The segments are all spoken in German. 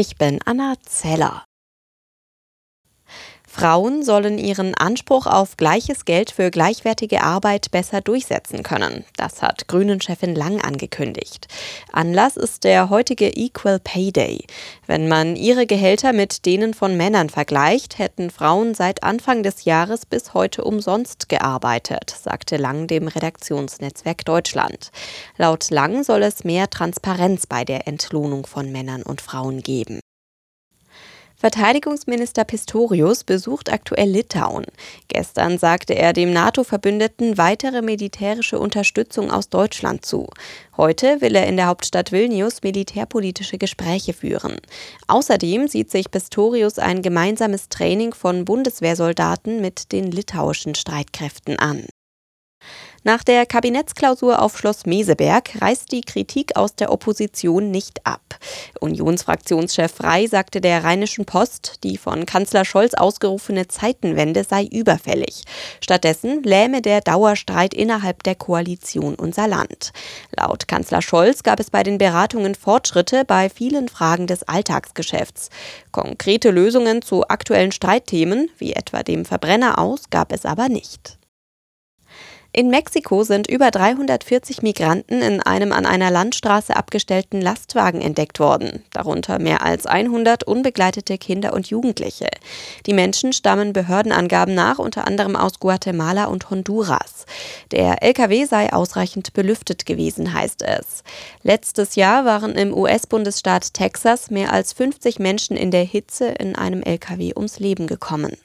Ich bin Anna Zeller. Frauen sollen ihren Anspruch auf gleiches Geld für gleichwertige Arbeit besser durchsetzen können. Das hat Grünen-Chefin Lang angekündigt. Anlass ist der heutige Equal Pay Day. Wenn man ihre Gehälter mit denen von Männern vergleicht, hätten Frauen seit Anfang des Jahres bis heute umsonst gearbeitet, sagte Lang dem Redaktionsnetzwerk Deutschland. Laut Lang soll es mehr Transparenz bei der Entlohnung von Männern und Frauen geben. Verteidigungsminister Pistorius besucht aktuell Litauen. Gestern sagte er dem NATO-Verbündeten weitere militärische Unterstützung aus Deutschland zu. Heute will er in der Hauptstadt Vilnius militärpolitische Gespräche führen. Außerdem sieht sich Pistorius ein gemeinsames Training von Bundeswehrsoldaten mit den litauischen Streitkräften an. Nach der Kabinettsklausur auf Schloss Meseberg reißt die Kritik aus der Opposition nicht ab. Unionsfraktionschef Frei sagte der Rheinischen Post, die von Kanzler Scholz ausgerufene Zeitenwende sei überfällig. Stattdessen lähme der Dauerstreit innerhalb der Koalition unser Land. Laut Kanzler Scholz gab es bei den Beratungen Fortschritte bei vielen Fragen des Alltagsgeschäfts. Konkrete Lösungen zu aktuellen Streitthemen, wie etwa dem Verbrenner aus, gab es aber nicht. In Mexiko sind über 340 Migranten in einem an einer Landstraße abgestellten Lastwagen entdeckt worden, darunter mehr als 100 unbegleitete Kinder und Jugendliche. Die Menschen stammen Behördenangaben nach unter anderem aus Guatemala und Honduras. Der LKW sei ausreichend belüftet gewesen, heißt es. Letztes Jahr waren im US-Bundesstaat Texas mehr als 50 Menschen in der Hitze in einem LKW ums Leben gekommen.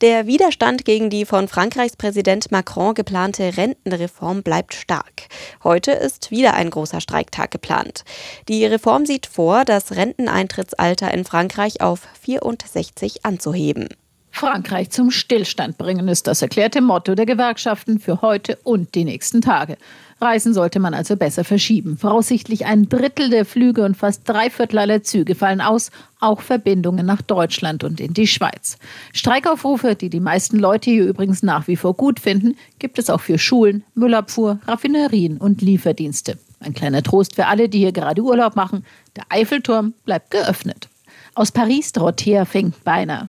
Der Widerstand gegen die von Frankreichs Präsident Macron geplante Rentenreform bleibt stark. Heute ist wieder ein großer Streiktag geplant. Die Reform sieht vor, das Renteneintrittsalter in Frankreich auf 64 anzuheben. Frankreich zum Stillstand bringen ist das erklärte Motto der Gewerkschaften für heute und die nächsten Tage. Reisen sollte man also besser verschieben. Voraussichtlich ein Drittel der Flüge und fast drei Viertel aller Züge fallen aus, auch Verbindungen nach Deutschland und in die Schweiz. Streikaufrufe, die die meisten Leute hier übrigens nach wie vor gut finden, gibt es auch für Schulen, Müllabfuhr, Raffinerien und Lieferdienste. Ein kleiner Trost für alle, die hier gerade Urlaub machen. Der Eiffelturm bleibt geöffnet. Aus Paris Dorothea Fink-Beiner.